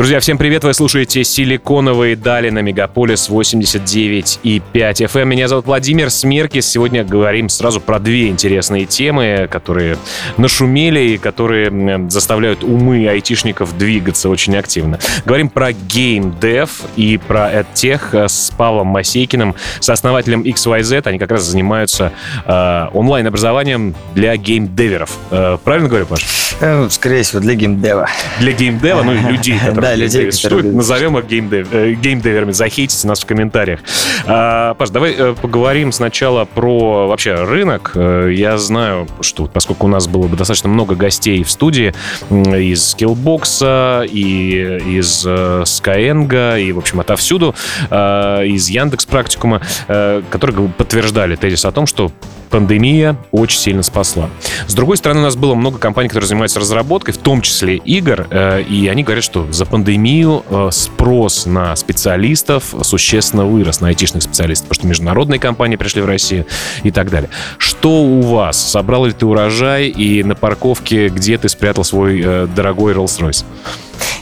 Друзья, всем привет! Вы слушаете «Силиконовые дали» на Мегаполис 89 и 5 FM. Меня зовут Владимир Смеркис. Сегодня говорим сразу про две интересные темы, которые нашумели и которые заставляют умы айтишников двигаться очень активно. Говорим про геймдев и про EdTech с Павлом Масейкиным, сооснователем XYZ. Они как раз занимаются э, онлайн-образованием для геймдеверов. Э, правильно говорю, Паш? Э, скорее всего, для геймдева. Для геймдева, ну и людей, которые да, людей, которые... Назовем их геймдев, э, геймдеверами. Захейтите нас в комментариях. А, Паш, давай э, поговорим сначала про вообще рынок. Э, я знаю, что поскольку у нас было бы достаточно много гостей в студии из Skillbox, и из Skyeng, и, в общем, отовсюду, из Яндекс Практикума, которые подтверждали тезис о том, что пандемия очень сильно спасла. С другой стороны, у нас было много компаний, которые занимаются разработкой, в том числе игр, э, и они говорят, что за пандемию э, спрос на специалистов существенно вырос, на айтишных специалистов, потому что международные компании пришли в Россию и так далее. Что у вас? Собрал ли ты урожай и на парковке где ты спрятал свой э, дорогой Rolls-Royce?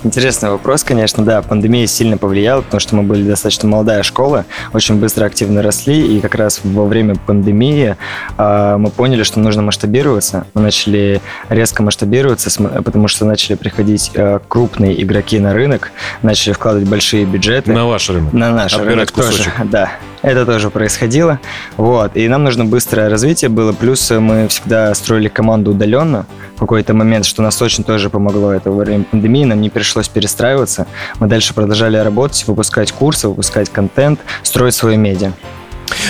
Интересный вопрос, конечно, да. Пандемия сильно повлияла, потому что мы были достаточно молодая школа, очень быстро активно росли, и как раз во время пандемии э, мы поняли, что нужно масштабироваться. Мы начали резко масштабироваться, потому что начали приходить э, крупные игроки на рынок, начали вкладывать большие бюджеты. На ваш рынок? На наш Отбирать рынок кусочек. тоже, да. Это тоже происходило. Вот. И нам нужно быстрое развитие было. Плюс мы всегда строили команду удаленно в какой-то момент, что нас очень тоже помогло это во время пандемии. Нам не пришлось перестраиваться. Мы дальше продолжали работать, выпускать курсы, выпускать контент, строить свое медиа.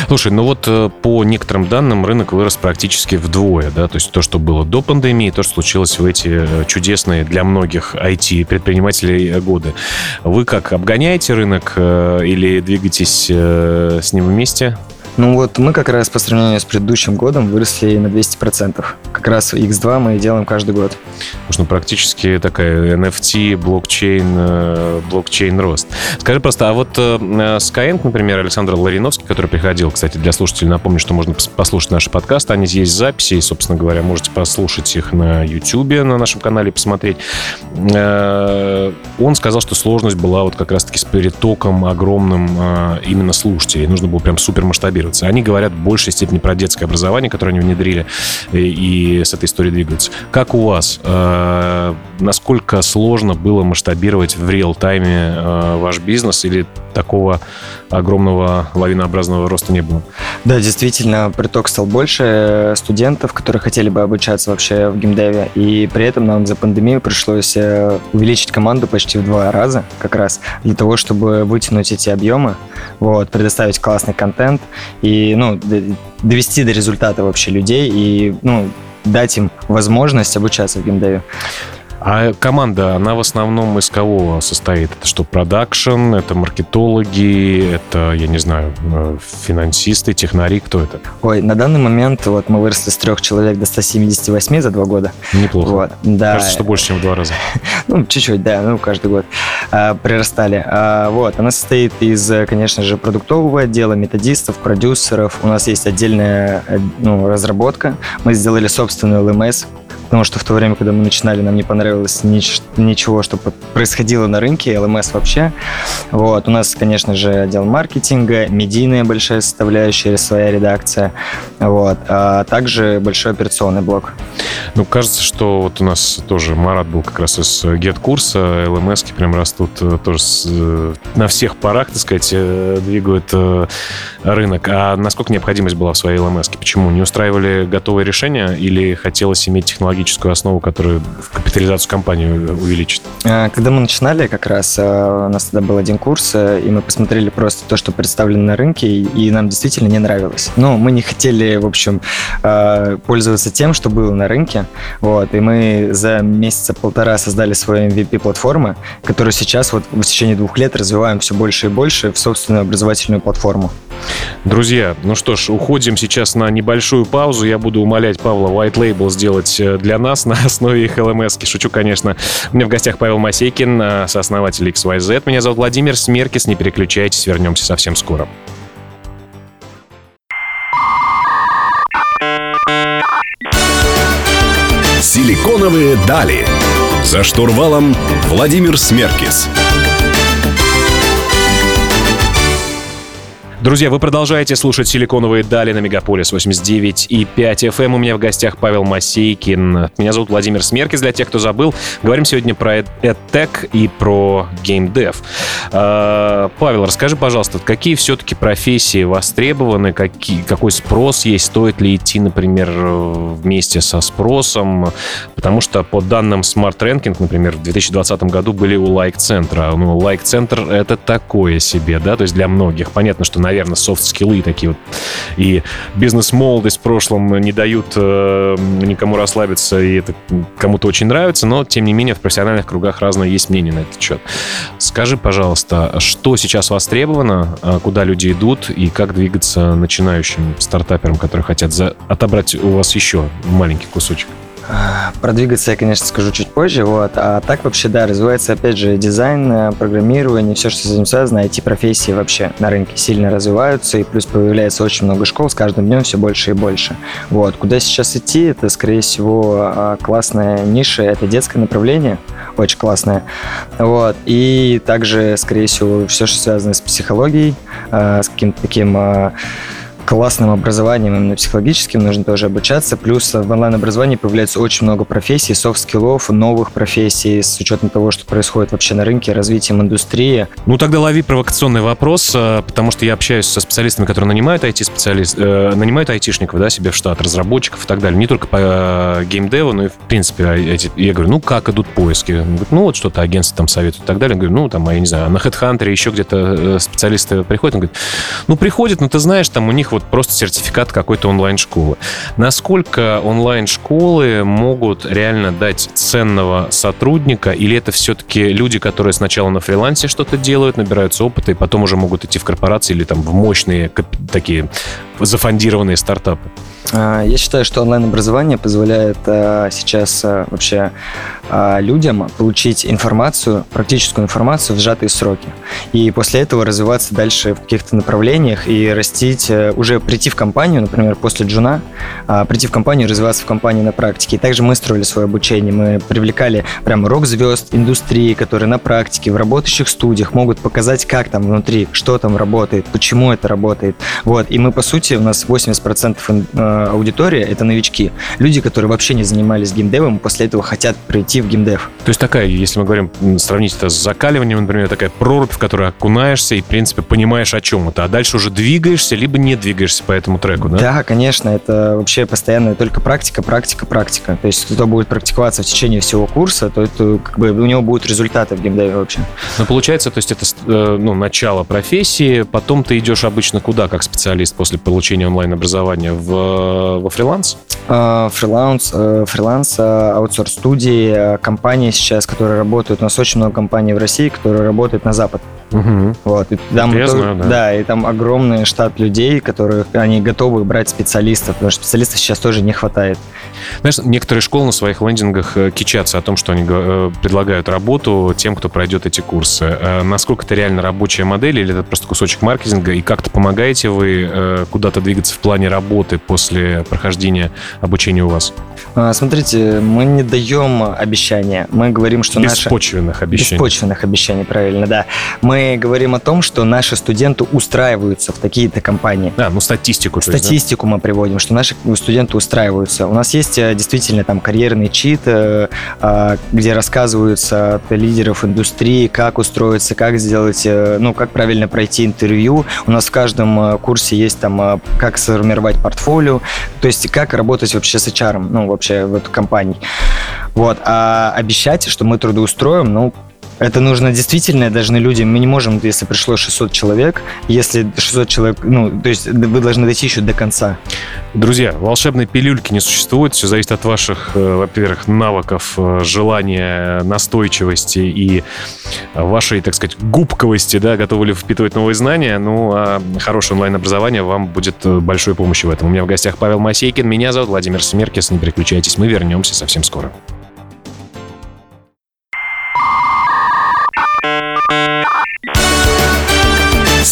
Слушай, ну вот э, по некоторым данным рынок вырос практически вдвое, да, то есть то, что было до пандемии, то, что случилось в эти э, чудесные для многих IT-предпринимателей э, годы. Вы как, обгоняете рынок или двигаетесь с ним вместе? Ну вот мы как раз по сравнению с предыдущим годом выросли на 200%. Как раз X2 мы делаем каждый год. Потому ну, практически такая NFT, блокчейн, э, блокчейн рост. Скажи просто, а вот э, Skyeng, например, Александр Лариновский, который приходил, кстати, для слушателей, напомню, что можно послушать наши подкасты, они есть записи, и, собственно говоря, можете послушать их на YouTube, на нашем канале, посмотреть. Э, он сказал, что сложность была вот как раз-таки с перетоком огромным именно слушателей. Нужно было прям супер масштабировать адаптироваться. Они говорят в большей степени про детское образование, которое они внедрили, и, и с этой историей двигаются. Как у вас? Э, насколько сложно было масштабировать в реал-тайме э, ваш бизнес или такого огромного лавинообразного роста не было? Да, действительно, приток стал больше студентов, которые хотели бы обучаться вообще в геймдеве, и при этом нам за пандемию пришлось э, увеличить команду почти в два раза, как раз для того, чтобы вытянуть эти объемы, вот, предоставить классный контент и, ну, довести до результата вообще людей и, ну, дать им возможность обучаться в геймдеве. А команда, она в основном из кого состоит? Это что, продакшн, это маркетологи, это, я не знаю, э, финансисты, технари, кто это? Ой, на данный момент вот мы выросли с трех человек до 178 за два года. Неплохо. Вот, да. Кажется, что больше, чем в два раза. ну, чуть-чуть, да, ну, каждый год а, прирастали. А, вот, она состоит из, конечно же, продуктового отдела, методистов, продюсеров. У нас есть отдельная э, ну, разработка. Мы сделали собственную LMS, потому что в то время, когда мы начинали, нам не понравилось нич- ничего, что происходило на рынке, LMS вообще. Вот. У нас, конечно же, отдел маркетинга, медийная большая составляющая, своя редакция, вот. а также большой операционный блок. Ну, кажется, что вот у нас тоже Марат был как раз из GET-курса, LMS прям растут э, тоже с, э, на всех парах, так сказать, э, двигают рынок. А насколько необходимость была в своей LMS? Почему? Не устраивали готовые решения или хотелось иметь технологическую основу, которая в капитализацию компании увеличит? А, когда мы начинали как раз, у нас тогда был один курс, и мы посмотрели просто то, что представлено на рынке, и нам действительно не нравилось. Но мы не хотели, в общем, пользоваться тем, что было на рынке. Вот, и мы за месяца полтора создали свою MVP-платформу, которую сейчас вот в течение двух лет развиваем все больше и больше в собственную образовательную платформу. Друзья, ну что ж, уходим сейчас на небольшую паузу. Я буду умолять Павла White Label сделать э, для нас на основе их LMS. Шучу, конечно. У меня в гостях Павел Масейкин, э, сооснователь XYZ. Меня зовут Владимир Смеркис. Не переключайтесь, вернемся совсем скоро. Силиконовые дали. За штурвалом Владимир Смеркис. Смеркис. Друзья, вы продолжаете слушать «Силиконовые дали» на Мегаполис 89 и 5 FM. Эм. У меня в гостях Павел Масейкин. Меня зовут Владимир Смеркис, для тех, кто забыл. Говорим сегодня про EdTech и про GameDev. А, Павел, расскажи, пожалуйста, какие все-таки профессии востребованы, какие, какой спрос есть, стоит ли идти, например, вместе со спросом? Потому что по данным Smart Ranking, например, в 2020 году были у лайк-центра. Ну, лайк-центр — это такое себе, да, то есть для многих. Понятно, что, наверное, софт-скиллы такие вот и бизнес-молодость в прошлом не дают э, никому расслабиться, и это кому-то очень нравится, но, тем не менее, в профессиональных кругах разное есть мнение на этот счет. Скажи, пожалуйста, что сейчас востребовано, а куда люди идут, и как двигаться начинающим стартаперам, которые хотят за... отобрать у вас еще маленький кусочек? Продвигаться я, конечно, скажу чуть позже, вот. А так вообще, да, развивается, опять же, дизайн, э, программирование, все, что с этим связано, IT-профессии вообще на рынке сильно развиваются, и плюс появляется очень много школ, с каждым днем все больше и больше. Вот. Куда сейчас идти, это, скорее всего, а, классная ниша, это детское направление, очень классное. Вот. И также, скорее всего, все, что связано с психологией, а, с каким-то таким а, классным образованием, именно психологическим, нужно тоже обучаться. Плюс в онлайн-образовании появляется очень много профессий, софт-скиллов, новых профессий, с учетом того, что происходит вообще на рынке, развитием индустрии. Ну, тогда лови провокационный вопрос, э, потому что я общаюсь со специалистами, которые нанимают IT-специалист, э, нанимают айтишников, да, себе в штат, разработчиков и так далее. Не только по э, геймдеву, но и, в принципе, а, эти, я говорю, ну, как идут поиски? говорит, ну, вот что-то агентство там советует и так далее. Я говорю, ну, там, я не знаю, на HeadHunter еще где-то э, специалисты приходят. Он говорит, ну, приходят, но ты знаешь, там у них вот вот просто сертификат какой-то онлайн-школы. Насколько онлайн-школы могут реально дать ценного сотрудника, или это все-таки люди, которые сначала на фрилансе что-то делают, набираются опыта, и потом уже могут идти в корпорации или там в мощные такие зафондированные стартапы? А, я считаю, что онлайн-образование позволяет а, сейчас а, вообще людям получить информацию, практическую информацию в сжатые сроки. И после этого развиваться дальше в каких-то направлениях и растить, э, уже прийти в компанию, например, после джуна, прийти в компанию, развиваться в компании на практике. И также мы строили свое обучение. Мы привлекали прям рок-звезд индустрии, которые на практике, в работающих студиях могут показать, как там внутри, что там работает, почему это работает. Вот. И мы, по сути, у нас 80% аудитория — это новички. Люди, которые вообще не занимались геймдевом, после этого хотят прийти в геймдев. То есть такая, если мы говорим, сравнить это с закаливанием, например, такая прорубь, в которую окунаешься и, в принципе, понимаешь, о чем это. А дальше уже двигаешься, либо не двигаешься по этому треку, да? Да, конечно. Это вообще постоянная только практика, практика, практика. То есть кто будет практиковаться в течение всего курса, то это как бы у него будут результаты в геймдеве вообще. Ну, получается, то есть это э, ну, начало профессии, потом ты идешь обычно куда, как специалист после получения онлайн-образования? В во фриланс? А, фриланс, э, фриланс, аутсорс-студии, э, компании сейчас, которые работают. У нас очень много компаний в России, которые работают на Запад. Угу. Вот. И там, я знаю, да. да, и там огромный штат людей, которые они готовы брать специалистов, потому что специалистов сейчас тоже не хватает. Знаешь, некоторые школы на своих лендингах э, кичатся о том, что они предлагают работу тем, кто пройдет эти курсы. Насколько это реально рабочая модель или это просто кусочек маркетинга? И как-то помогаете вы куда-то двигаться в плане работы после прохождения обучения у вас? А, смотрите, мы не даем обещания. Мы говорим, что Беспочвенных наши... обещаний. Беспочвенных обещаний, правильно, да. Мы говорим о том, что наши студенты устраиваются в такие-то компании. А, ну статистику. Статистику есть, да? мы приводим, что наши студенты устраиваются. У нас есть э, действительно там карьерный чит, э, а, где рассказываются от лидеров индустрии, как устроиться, как сделать, э, ну, как правильно пройти интервью. У нас в каждом курсе есть там, как сформировать портфолио, то есть как работать вообще с HR, ну, вообще в эту компании. Вот. А обещать, что мы трудоустроим, ну, это нужно действительно, должны люди, мы не можем, если пришло 600 человек, если 600 человек, ну, то есть вы должны дойти еще до конца. Друзья, волшебной пилюльки не существует, все зависит от ваших, э, во-первых, навыков, э, желания, настойчивости и вашей, так сказать, губковости, да, готовы ли впитывать новые знания, ну, а хорошее онлайн-образование вам будет э, большой помощью в этом. У меня в гостях Павел Масейкин, меня зовут Владимир Смеркис, не переключайтесь, мы вернемся совсем скоро.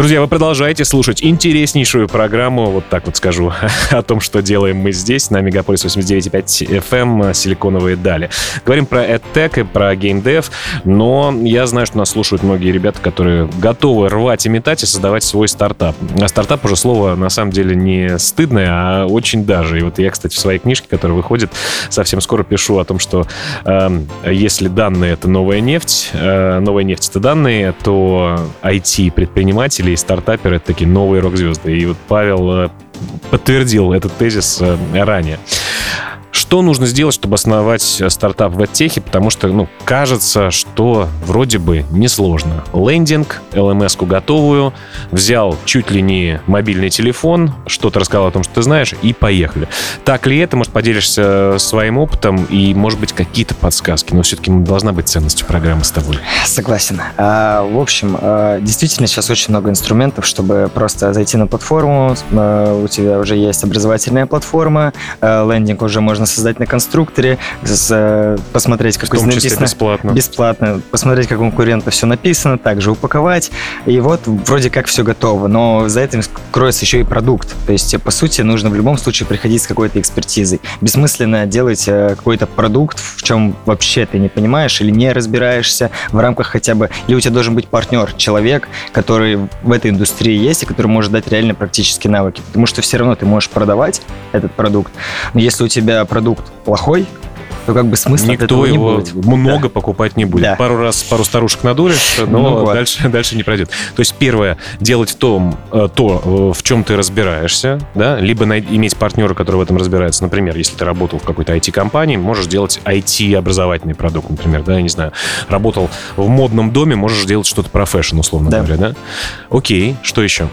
Друзья, вы продолжаете слушать интереснейшую программу, вот так вот скажу, о том, что делаем мы здесь, на Мегаполис 89.5 FM «Силиконовые дали». Говорим про EdTech и про геймдев, но я знаю, что нас слушают многие ребята, которые готовы рвать и метать и создавать свой стартап. А стартап уже слово, на самом деле, не стыдное, а очень даже. И вот я, кстати, в своей книжке, которая выходит, совсем скоро пишу о том, что э, если данные — это новая нефть, э, новая нефть — это данные, то IT-предприниматели и стартаперы — это такие новые рок-звезды. И вот Павел э, подтвердил этот тезис э, ранее. Что нужно сделать, чтобы основать стартап в EdTech? Потому что, ну, кажется, что вроде бы несложно. Лендинг, LMS-ку готовую, взял чуть ли не мобильный телефон, что-то рассказал о том, что ты знаешь, и поехали. Так ли это? Может, поделишься своим опытом и, может быть, какие-то подсказки? Но все-таки должна быть ценность программы с тобой. Согласен. А, в общем, а, действительно сейчас очень много инструментов, чтобы просто зайти на платформу. А, у тебя уже есть образовательная платформа, лендинг уже можно создать создать на конструкторе, э, посмотреть, как в написано. бесплатно. Бесплатно. Посмотреть, как у конкурента все написано, также упаковать. И вот вроде как все готово. Но за этим кроется еще и продукт. То есть, по сути, нужно в любом случае приходить с какой-то экспертизой. Бессмысленно делать э, какой-то продукт, в чем вообще ты не понимаешь или не разбираешься в рамках хотя бы... Или у тебя должен быть партнер, человек, который в этой индустрии есть и который может дать реально практические навыки. Потому что все равно ты можешь продавать этот продукт, но если у тебя продукт плохой, то как бы смысла Никто его не будет. много да. покупать не будет. Да. Пару раз пару старушек надуришь, но ну, вот. дальше, дальше не пройдет. То есть первое, делать в том, э, то, э, в чем ты разбираешься, да, либо иметь партнера, который в этом разбирается. Например, если ты работал в какой-то IT-компании, можешь делать IT-образовательный продукт, например, да, я не знаю. Работал в модном доме, можешь делать что-то про фэшн, условно да. говоря, да? Окей, что еще?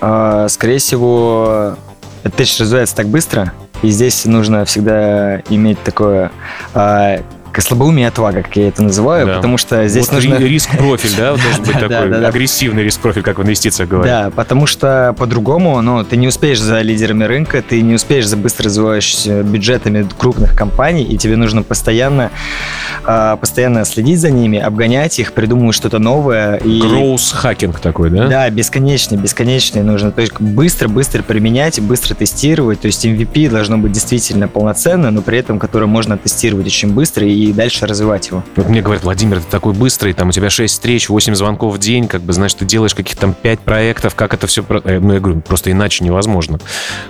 А, скорее всего, это развивается так быстро, и здесь нужно всегда иметь такое а, слабоумие и отвага, как я это называю, да. потому что здесь вот нужно... Риск-профиль, да, должен быть такой агрессивный риск-профиль, как в инвестициях говорят. Да, потому что по-другому, ну, ты не успеешь за лидерами рынка, ты не успеешь за быстро развивающимися бюджетами крупных компаний, и тебе нужно постоянно, а, постоянно следить за ними, обгонять их, придумывать что-то новое. И... Гроус-хакинг такой, да? Да, бесконечный, бесконечный нужно. То есть быстро-быстро применять, быстро тестировать. То есть MVP должно быть действительно полноценно, но при этом которое можно тестировать очень быстро и и дальше развивать его. Вот мне говорят, Владимир, ты такой быстрый, там у тебя 6 встреч, 8 звонков в день, как бы, знаешь, ты делаешь каких-то там 5 проектов, как это все... Э, ну, я говорю, просто иначе невозможно.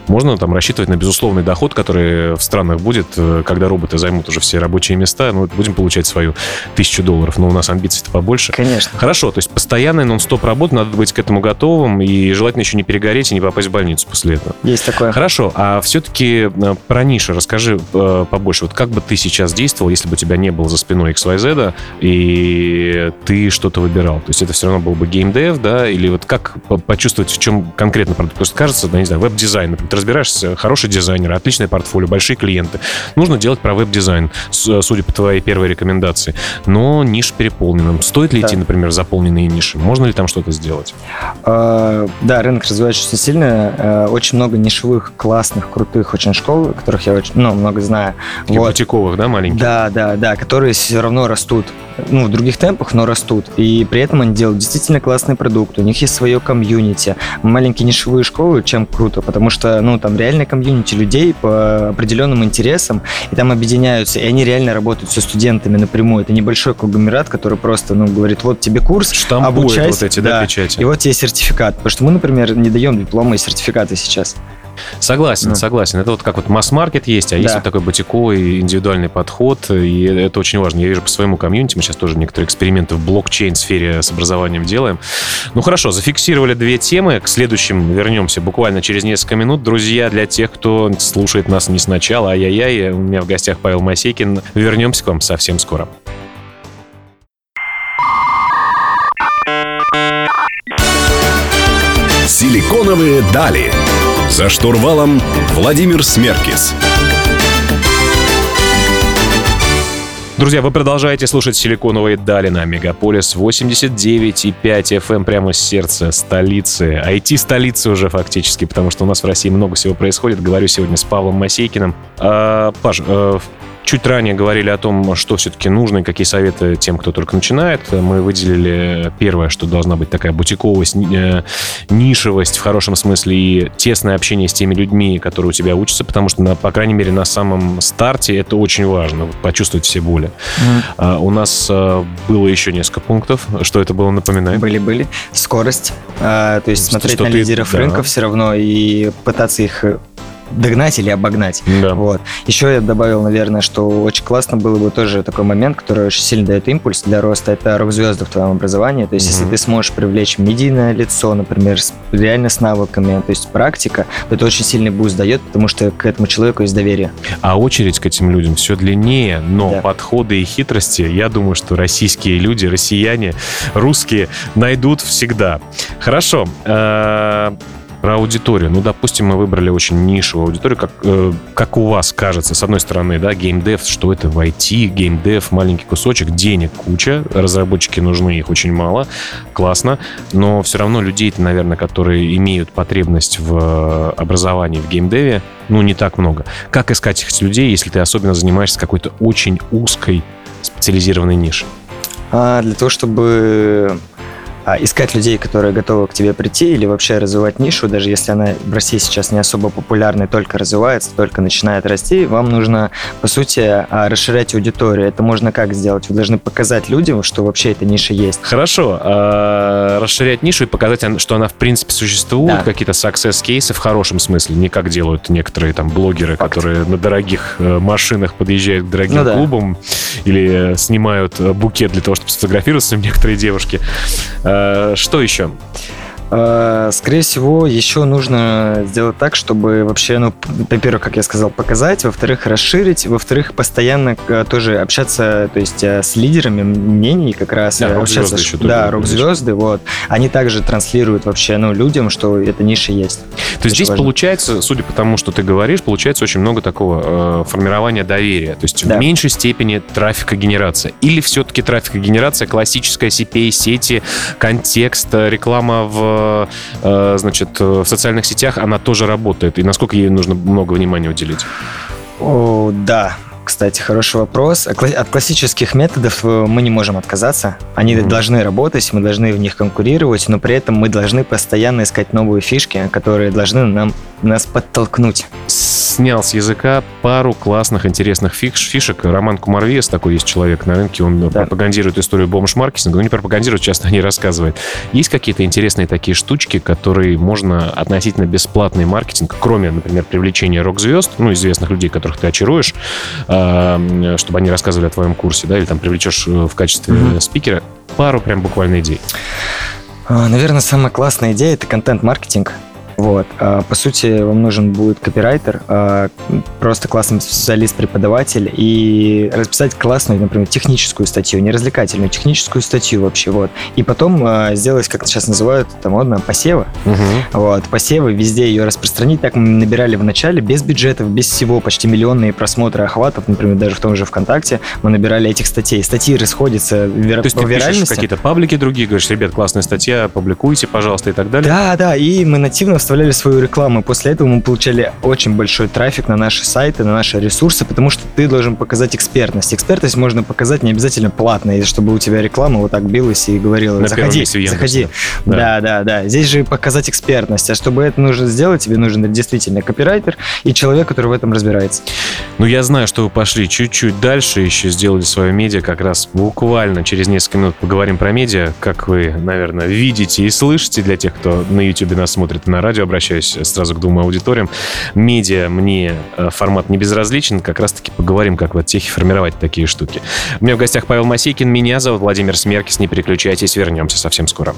Можно там рассчитывать на безусловный доход, который в странах будет, э, когда роботы займут уже все рабочие места, ну, будем получать свою тысячу долларов, но у нас амбиций-то побольше. Конечно. Хорошо, то есть постоянный нон-стоп работа, надо быть к этому готовым, и желательно еще не перегореть и не попасть в больницу после этого. Есть такое. Хорошо, а все-таки э, про ниши расскажи побольше. Вот как бы ты сейчас действовал, если бы тебя не было за спиной XYZ, и ты что-то выбирал. То есть это все равно был бы геймдев, да, или вот как почувствовать, в чем конкретно продукт? Потому что кажется, да, не знаю, веб-дизайн, ты разбираешься, хороший дизайнер, отличное портфолио, большие клиенты. Нужно делать про веб-дизайн, судя по твоей первой рекомендации. Но ниша переполнена. Стоит ли да. идти, например, заполненные ниши? Можно ли там что-то сделать? А, да, рынок развивается очень сильно. А, очень много нишевых, классных, крутых очень школ, которых я очень, ну, много знаю. Таких вот. бутиковых, да, маленьких? Да, да, да, которые все равно растут, ну, в других темпах, но растут. И при этом они делают действительно классный продукт, у них есть свое комьюнити. Маленькие нишевые школы, чем круто, потому что, ну, там реально комьюнити людей по определенным интересам, и там объединяются, и они реально работают со студентами напрямую. Это небольшой конгломерат, который просто, ну, говорит, вот тебе курс, Штампует обучайся. вот эти, да, да, печати. И вот тебе сертификат. Потому что мы, например, не даем дипломы и сертификаты сейчас. Согласен, ну. согласен. Это вот как вот масс-маркет есть, а да. есть вот такой бутиковый индивидуальный подход, и это очень важно. Я вижу по своему комьюнити, мы сейчас тоже некоторые эксперименты в блокчейн-сфере с образованием делаем. Ну хорошо, зафиксировали две темы, к следующим вернемся буквально через несколько минут. Друзья, для тех, кто слушает нас не сначала, ай-яй-яй, у меня в гостях Павел Масейкин. Вернемся к вам совсем скоро. Силиконовые дали. За штурвалом Владимир Смеркис. Друзья, вы продолжаете слушать «Силиконовые дали» на Мегаполис 89,5 FM эм прямо с сердца столицы. IT-столицы уже фактически, потому что у нас в России много всего происходит. Говорю сегодня с Павлом Масейкиным. А, Паш, а, чуть ранее говорили о том, что все-таки нужно и какие советы тем, кто только начинает. Мы выделили первое, что должна быть такая бутиковость, э, нишевость в хорошем смысле и тесное общение с теми людьми, которые у тебя учатся, потому что, на, по крайней мере, на самом старте это очень важно, почувствовать все боли. Mm. У нас э, было еще несколько пунктов. Что это было, напоминай? Были-были. Скорость. А, то есть смотреть что на лидеров да. рынка все равно и пытаться их догнать или обогнать. Да. Вот. Еще я добавил, наверное, что очень классно было бы тоже такой момент, который очень сильно дает импульс для роста, это рок-звезды в твоем образовании. То есть, mm-hmm. если ты сможешь привлечь медийное лицо, например, с, реально с навыками, то есть практика, то это очень сильный буст дает, потому что к этому человеку есть доверие. А очередь к этим людям все длиннее, но да. подходы и хитрости, я думаю, что российские люди, россияне, русские найдут всегда. Хорошо. Э, про аудиторию. Ну, допустим, мы выбрали очень нишевую аудиторию, как, э, как у вас кажется. С одной стороны, да, геймдев, что это в IT, геймдев, маленький кусочек, денег куча, разработчики нужны, их очень мало, классно, но все равно людей-то, наверное, которые имеют потребность в образовании в геймдеве, ну, не так много. Как искать этих людей, если ты особенно занимаешься какой-то очень узкой специализированной нишей? А, для того, чтобы искать людей, которые готовы к тебе прийти, или вообще развивать нишу, даже если она в России сейчас не особо популярна, только развивается, только начинает расти, вам нужно, по сути, а, расширять аудиторию. Это можно как сделать? Вы должны показать людям, что вообще эта ниша есть. Хорошо. А, расширять нишу и показать, что она в принципе существует, да. какие-то success-кейсы в хорошем смысле, не как делают некоторые там блогеры, Факт. которые на дорогих э, машинах подъезжают к дорогим ну, клубам да. или снимают э, букет для того, чтобы сфотографироваться некоторые девушки. Э, что еще? Э, скорее всего, еще нужно сделать так, чтобы вообще, ну, во-первых, как я сказал, показать, во-вторых, расширить, во-вторых, постоянно э, тоже общаться, то есть э, с лидерами мнений как раз. Да, общаться, еще да, рок-звезды, вот. Они также транслируют вообще, ну, людям, что эта ниша есть. То есть здесь важно. получается, судя по тому, что ты говоришь, получается очень много такого э, формирования доверия. То есть да. в меньшей степени трафика генерация. Или все-таки трафика генерация классическая CPA-сети, контекст, реклама в Э, значит, в социальных сетях она тоже работает? И насколько ей нужно много внимания уделить? О, да, кстати, хороший вопрос. От классических методов э, мы не можем отказаться. Они mm-hmm. должны работать, мы должны в них конкурировать, но при этом мы должны постоянно искать новые фишки, которые должны нам нас подтолкнуть. Снял с языка пару классных, интересных фиш, фишек. Роман Кумар Виас, такой есть человек на рынке, он да. пропагандирует историю бомж-маркетинга, но не пропагандирует, часто не рассказывает. Есть какие-то интересные такие штучки, которые можно относительно бесплатный маркетинг, кроме, например, привлечения рок-звезд, ну, известных людей, которых ты очаруешь, чтобы они рассказывали о твоем курсе, да, или там привлечешь э, в качестве mm-hmm. спикера, пару прям буквально идей. А, наверное, самая классная идея – это контент-маркетинг. Вот. А, по сути, вам нужен будет копирайтер, а, просто классный специалист-преподаватель и расписать классную, например, техническую статью, не развлекательную, техническую статью вообще, вот. И потом а, сделать, как сейчас называют, это модно, посевы. Угу. Вот, посевы, везде ее распространить. Так мы набирали в начале, без бюджетов, без всего, почти миллионные просмотры охватов, например, даже в том же ВКонтакте, мы набирали этих статей. Статьи расходятся вер... То есть по ты виральности. какие-то паблики другие, говоришь, ребят, классная статья, публикуйте, пожалуйста, и так далее? Да, да, и мы нативно вставляли свою рекламу. После этого мы получали очень большой трафик на наши сайты, на наши ресурсы, потому что ты должен показать экспертность. Экспертность можно показать не обязательно платно, чтобы у тебя реклама вот так билась и говорила, на заходи, заходи. Да. да, да, да. Здесь же показать экспертность. А чтобы это нужно сделать, тебе нужен действительно копирайтер и человек, который в этом разбирается. Ну, я знаю, что вы пошли чуть-чуть дальше, еще сделали свое медиа, как раз буквально через несколько минут поговорим про медиа, как вы, наверное, видите и слышите для тех, кто на YouTube нас смотрит и на радио, обращаюсь обращаюсь сразу к двум аудиториям. Медиа мне э, формат не безразличен, как раз-таки поговорим, как в техе формировать такие штуки. У меня в гостях Павел Масейкин, меня зовут Владимир Смеркис, не переключайтесь, вернемся совсем скоро.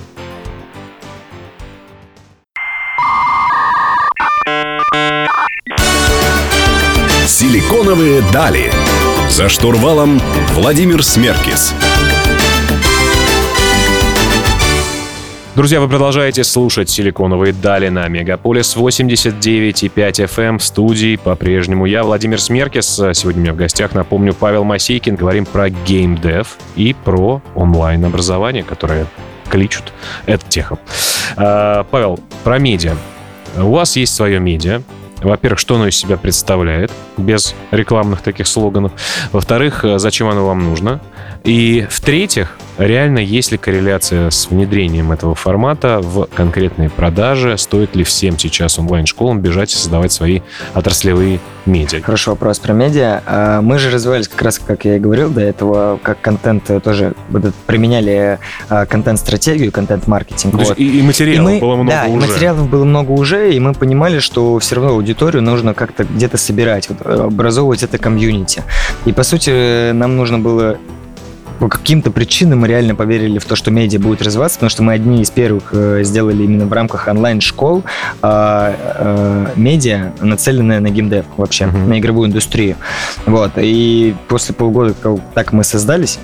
Силиконовые дали. За штурвалом Владимир Смеркис. Друзья, вы продолжаете слушать «Силиконовые дали» на Мегаполис 89,5 FM эм. в студии. По-прежнему я, Владимир Смеркис. Сегодня у меня в гостях, напомню, Павел Масейкин. Говорим про геймдев и про онлайн-образование, которое кличут это техом. А, Павел, про медиа. У вас есть свое медиа, Во-первых, что оно из себя представляет, без рекламных таких слоганов. Во-вторых, зачем оно вам нужно. И в-третьих, реально есть ли корреляция с внедрением этого формата в конкретные продажи? Стоит ли всем сейчас онлайн-школам бежать и создавать свои отраслевые медиа? Хорошо, вопрос про медиа. А, мы же развивались как раз, как я и говорил до этого, как контент тоже применяли а, контент-стратегию, контент-маркетинг. Вот. И, и материалов и мы, было много да, уже. и материалов было много уже, и мы понимали, что все равно аудиторию нужно как-то где-то собирать, вот, образовывать это комьюнити. И, по сути, нам нужно было по каким-то причинам мы реально поверили в то, что медиа будет развиваться, потому что мы одни из первых э, сделали именно в рамках онлайн-школ э, э, медиа, нацеленное на геймдев вообще, uh-huh. на игровую индустрию. Вот. И после полгода, как так мы создались,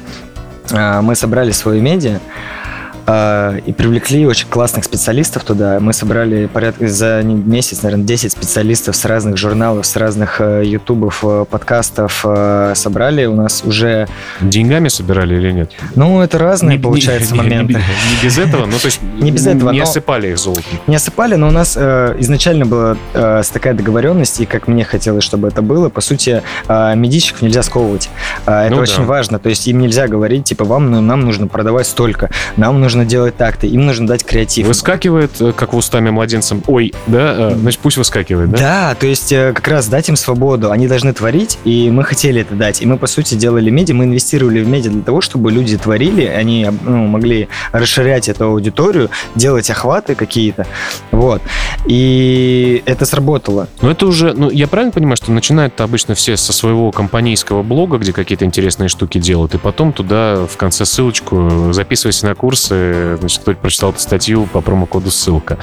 э, мы собрали свою медиа, а, и привлекли очень классных специалистов туда. Мы собрали порядка за месяц, наверное, 10 специалистов с разных журналов, с разных э, ютубов, э, подкастов э, собрали. У нас уже... Деньгами собирали или нет? Ну, это разные, не, получается, не, моменты. Не, не, не без этого? Ну, то есть не без этого, не осыпали их золотом? Не осыпали, но у нас э, изначально была э, такая договоренность, и как мне хотелось, чтобы это было, по сути, э, медичек нельзя сковывать. Э, это ну, очень да. важно. То есть им нельзя говорить, типа, вам, ну, нам нужно продавать столько, нам нужно нужно делать так-то, им нужно дать креатив. Выскакивает, э, как в устами младенцам, ой, да, э, значит, пусть выскакивает, да? Да, то есть э, как раз дать им свободу, они должны творить, и мы хотели это дать. И мы, по сути, делали медиа, мы инвестировали в медиа для того, чтобы люди творили, они ну, могли расширять эту аудиторию, делать охваты какие-то, вот. И это сработало. Но это уже, ну, я правильно понимаю, что начинают обычно все со своего компанейского блога, где какие-то интересные штуки делают, и потом туда в конце ссылочку записывайся на курсы, значит, кто прочитал эту статью по промокоду ссылка.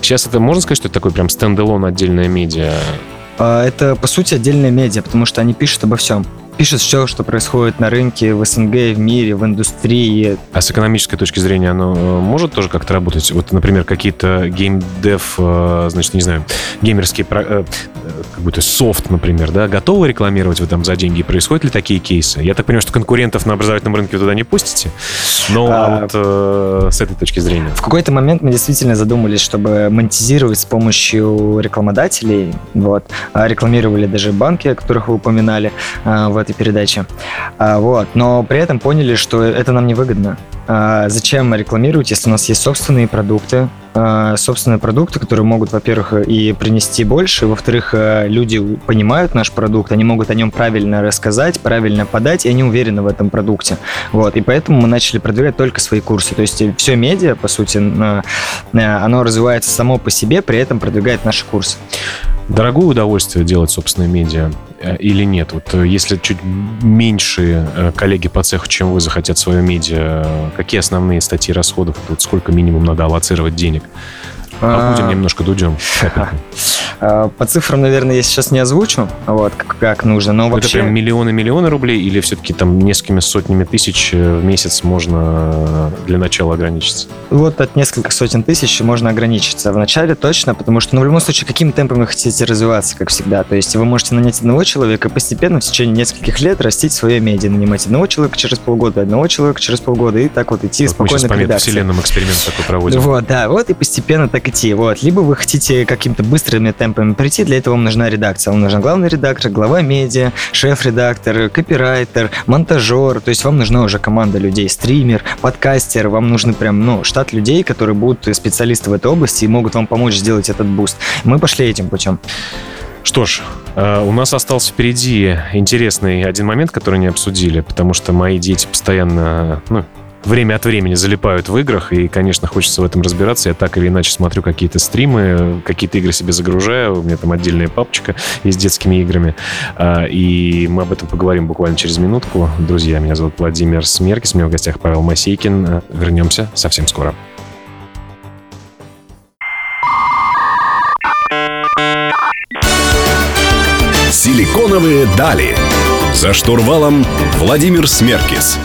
Сейчас это можно сказать, что это такой прям стендалон отдельная медиа? А, это, по сути, отдельная медиа, потому что они пишут обо всем пишет все, что происходит на рынке, в СНГ, в мире, в индустрии. А с экономической точки зрения оно э, может тоже как-то работать? Вот, например, какие-то геймдев, э, значит, не знаю, геймерские, э, как будто софт, например, да, готовы рекламировать вы там за деньги? Происходят ли такие кейсы? Я так понимаю, что конкурентов на образовательном рынке вы туда не пустите, но а, а вот э, с этой точки зрения. В какой-то момент мы действительно задумались, чтобы монетизировать с помощью рекламодателей, вот, а рекламировали даже банки, о которых вы упоминали в этой передаче. А, вот. Но при этом поняли, что это нам невыгодно. А, зачем рекламировать, если у нас есть собственные продукты, собственные продукты, которые могут, во-первых, и принести больше, во-вторых, а, люди понимают наш продукт, они могут о нем правильно рассказать, правильно подать, и они уверены в этом продукте. Вот. И поэтому мы начали продвигать только свои курсы. То есть все медиа, по сути, оно развивается само по себе, при этом продвигает наши курсы. Дорогое удовольствие делать собственные медиа э, или нет? Вот э, если чуть меньше э, коллеги по цеху, чем вы, захотят свое медиа, какие основные статьи расходов, вот сколько минимум надо аллоцировать денег? Побудем а... немножко дудем. А, по цифрам, наверное, я сейчас не озвучу, вот, как, как нужно, но вообще... Это прям миллионы-миллионы рублей или все-таки там несколькими сотнями тысяч в месяц можно для начала ограничиться? Вот от нескольких сотен тысяч можно ограничиться. В начале точно, потому что, ну, в любом случае, каким темпом вы хотите развиваться, как всегда. То есть вы можете нанять одного человека и постепенно в течение нескольких лет растить свое медиа, нанимать одного человека через полгода, одного человека через полгода и так вот идти вот спокойно мы сейчас по вселенным эксперимент такой проводим. Вот, да, вот и постепенно так идти. Вот. Либо вы хотите каким-то быстрыми темпами прийти, для этого вам нужна редакция. Вам нужен главный редактор, глава медиа, шеф-редактор, копирайтер, монтажер. То есть вам нужна уже команда людей, стример, подкастер. Вам нужны прям, ну, штат людей, которые будут специалисты в этой области и могут вам помочь сделать этот буст. Мы пошли этим путем. Что ж, э, у нас остался впереди интересный один момент, который не обсудили, потому что мои дети постоянно, ну, время от времени залипают в играх, и, конечно, хочется в этом разбираться. Я так или иначе смотрю какие-то стримы, какие-то игры себе загружаю, у меня там отдельная папочка есть с детскими играми, а, и мы об этом поговорим буквально через минутку. Друзья, меня зовут Владимир Смеркис, у меня в гостях Павел Масейкин. Вернемся совсем скоро. Силиконовые дали. За штурвалом Владимир Смеркис.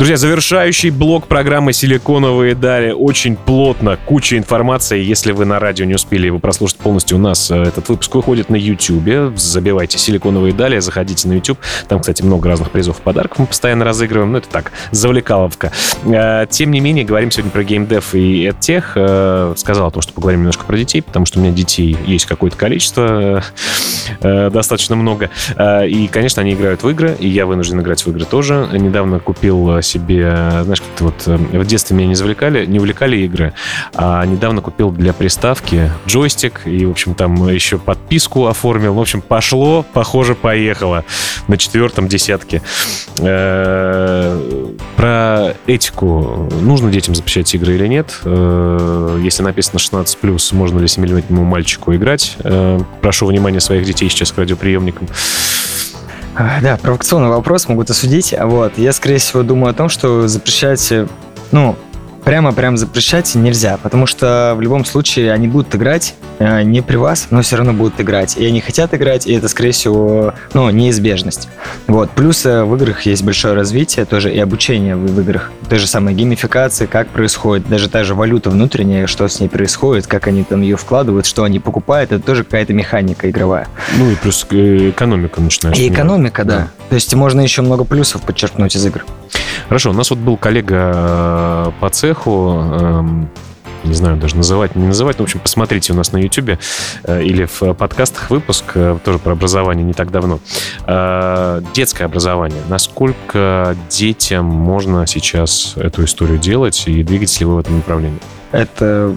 Друзья, завершающий блок программы «Силиконовые дали». Очень плотно, куча информации. Если вы на радио не успели его прослушать полностью, у нас э, этот выпуск выходит на YouTube. Забивайте «Силиконовые дали», заходите на YouTube. Там, кстати, много разных призов и подарков мы постоянно разыгрываем. Ну, это так, завлекаловка. Э, тем не менее, говорим сегодня про геймдев и EdTech. Э, сказал о том, что поговорим немножко про детей, потому что у меня детей есть какое-то количество, достаточно много. И, конечно, они играют в игры, и я вынужден играть в игры тоже. Недавно купил себе, знаешь, как-то вот в детстве меня не завлекали, не увлекали игры, а недавно купил для приставки джойстик и, в общем, там еще подписку оформил. В общем, пошло, похоже, поехало на четвертом десятке. Э, про этику. Нужно детям запрещать игры или нет? Э, если написано 16+, можно ли 7-летнему мальчику играть? Э, прошу внимания своих детей сейчас к радиоприемникам. Да, провокационный вопрос, могут осудить. Вот. Я, скорее всего, думаю о том, что запрещать, ну, прямо-прям запрещать нельзя, потому что в любом случае они будут играть э, не при вас, но все равно будут играть. И они хотят играть, и это, скорее всего, ну, неизбежность. Вот. Плюс э, в играх есть большое развитие тоже и обучение в, в играх. Та же самая геймификация, как происходит, даже та же валюта внутренняя, что с ней происходит, как они там ее вкладывают, что они покупают, это тоже какая-то механика игровая. Ну и плюс э, экономика начинает. И экономика, да. да. То есть можно еще много плюсов подчеркнуть из игр. Хорошо, у нас вот был коллега э, по цеху, эм, не знаю даже называть, не называть, но, в общем, посмотрите у нас на YouTube э, или в подкастах выпуск, э, тоже про образование не так давно. Детское образование. Насколько детям можно сейчас эту историю делать и двигать ли вы в этом направлении? Это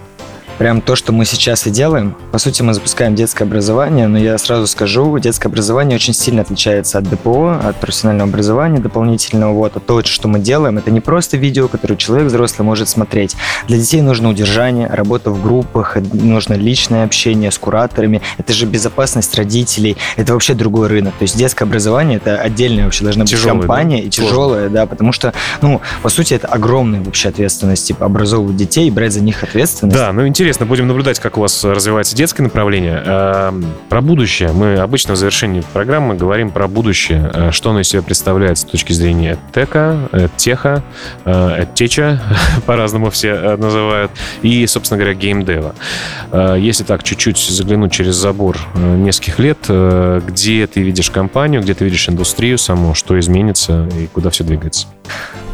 прям то, что мы сейчас и делаем. По сути, мы запускаем детское образование, но я сразу скажу, детское образование очень сильно отличается от ДПО, от профессионального образования дополнительного. Вот, а то, что мы делаем, это не просто видео, которое человек взрослый может смотреть. Для детей нужно удержание, работа в группах, нужно личное общение с кураторами. Это же безопасность родителей. Это вообще другой рынок. То есть детское образование это отдельная вообще должна быть компания да? и тяжелая, да, потому что, ну, по сути, это огромная вообще ответственность, типа образовывать детей и брать за них ответственность. Да, ну интересно интересно, будем наблюдать, как у вас развивается детское направление. Эм, про будущее. Мы обычно в завершении программы говорим про будущее. Э, что оно из себя представляет с точки зрения тека, теха, теча, по-разному все э, называют, и, собственно говоря, геймдева. Э, если так чуть-чуть заглянуть через забор нескольких лет, где ты видишь компанию, где ты видишь индустрию саму, что изменится и куда все двигается?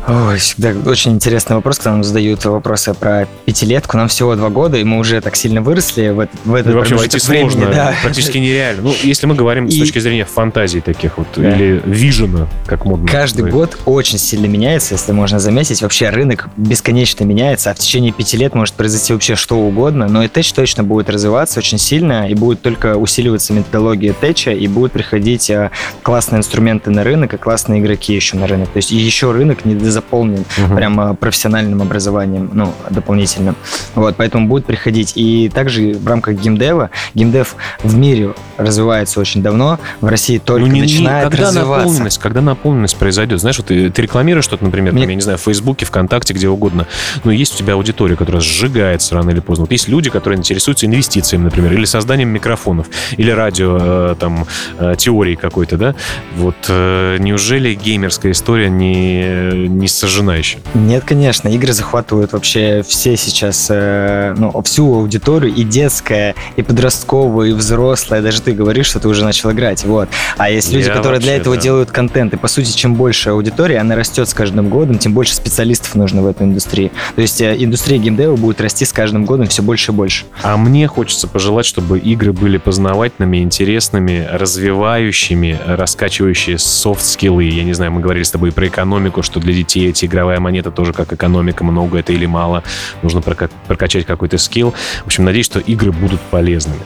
Ой, всегда очень интересный вопрос, когда нам задают вопросы про пятилетку. Нам всего два года, и мы уже так сильно выросли в, в этот ну, вообще войти сложно, да. практически нереально. Ну, если мы говорим и... с точки зрения фантазии таких вот, да. или вижена, как модно. Каждый говорить. год очень сильно меняется, если можно заметить. Вообще рынок бесконечно меняется, а в течение пяти лет может произойти вообще что угодно, но и тэч точно будет развиваться очень сильно, и будет только усиливаться методология тэча, и будут приходить а, классные инструменты на рынок, и классные игроки еще на рынок. То есть еще рынок не заполнен угу. прямо профессиональным образованием, ну, дополнительным. Вот, поэтому будет приходить. И также в рамках геймдева, геймдев в мире развивается очень давно, в России только ну, не, начинает не, когда развиваться. Наполненность, когда наполненность произойдет? Знаешь, вот ты, ты рекламируешь что-то, например, Мне... там, я не знаю, в Фейсбуке, ВКонтакте, где угодно, но есть у тебя аудитория, которая сжигается рано или поздно. Вот есть люди, которые интересуются инвестициями, например, или созданием микрофонов, или радио, э, там, э, теории какой-то, да? Вот э, неужели геймерская история не, не сожжена еще? Нет, конечно. Игры захватывают вообще все сейчас, э, ну, всю аудиторию, и детская, и подростковая, и взрослая. Даже ты говоришь, что ты уже начал играть. Вот. А есть люди, Я которые вообще, для этого да. делают контент. И, по сути, чем больше аудитория, она растет с каждым годом, тем больше специалистов нужно в этой индустрии. То есть э, индустрия геймдева будет расти с каждым годом все больше и больше. А мне хочется пожелать, чтобы игры были познавательными, интересными, развивающими, раскачивающие софт-скиллы. Я не знаю, мы говорили с тобой про экономику, что для детей эти игровая монета тоже как экономика, много это или мало, нужно прокачать какой-то скилл. В общем, надеюсь, что игры будут полезными.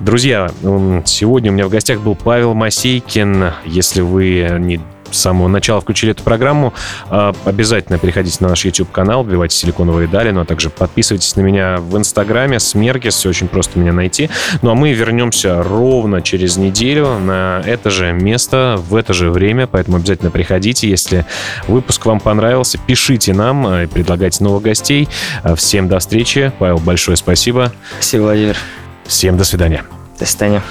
Друзья, сегодня у меня в гостях был Павел Масейкин. Если вы не с самого начала включили эту программу, а, обязательно переходите на наш YouTube-канал, вбивайте «Силиконовые дали», ну а также подписывайтесь на меня в Инстаграме, Смергис, все очень просто меня найти. Ну а мы вернемся ровно через неделю на это же место, в это же время, поэтому обязательно приходите. Если выпуск вам понравился, пишите нам и предлагайте новых гостей. А, всем до встречи. Павел, большое спасибо. Спасибо, Владимир. Всем до свидания. До свидания.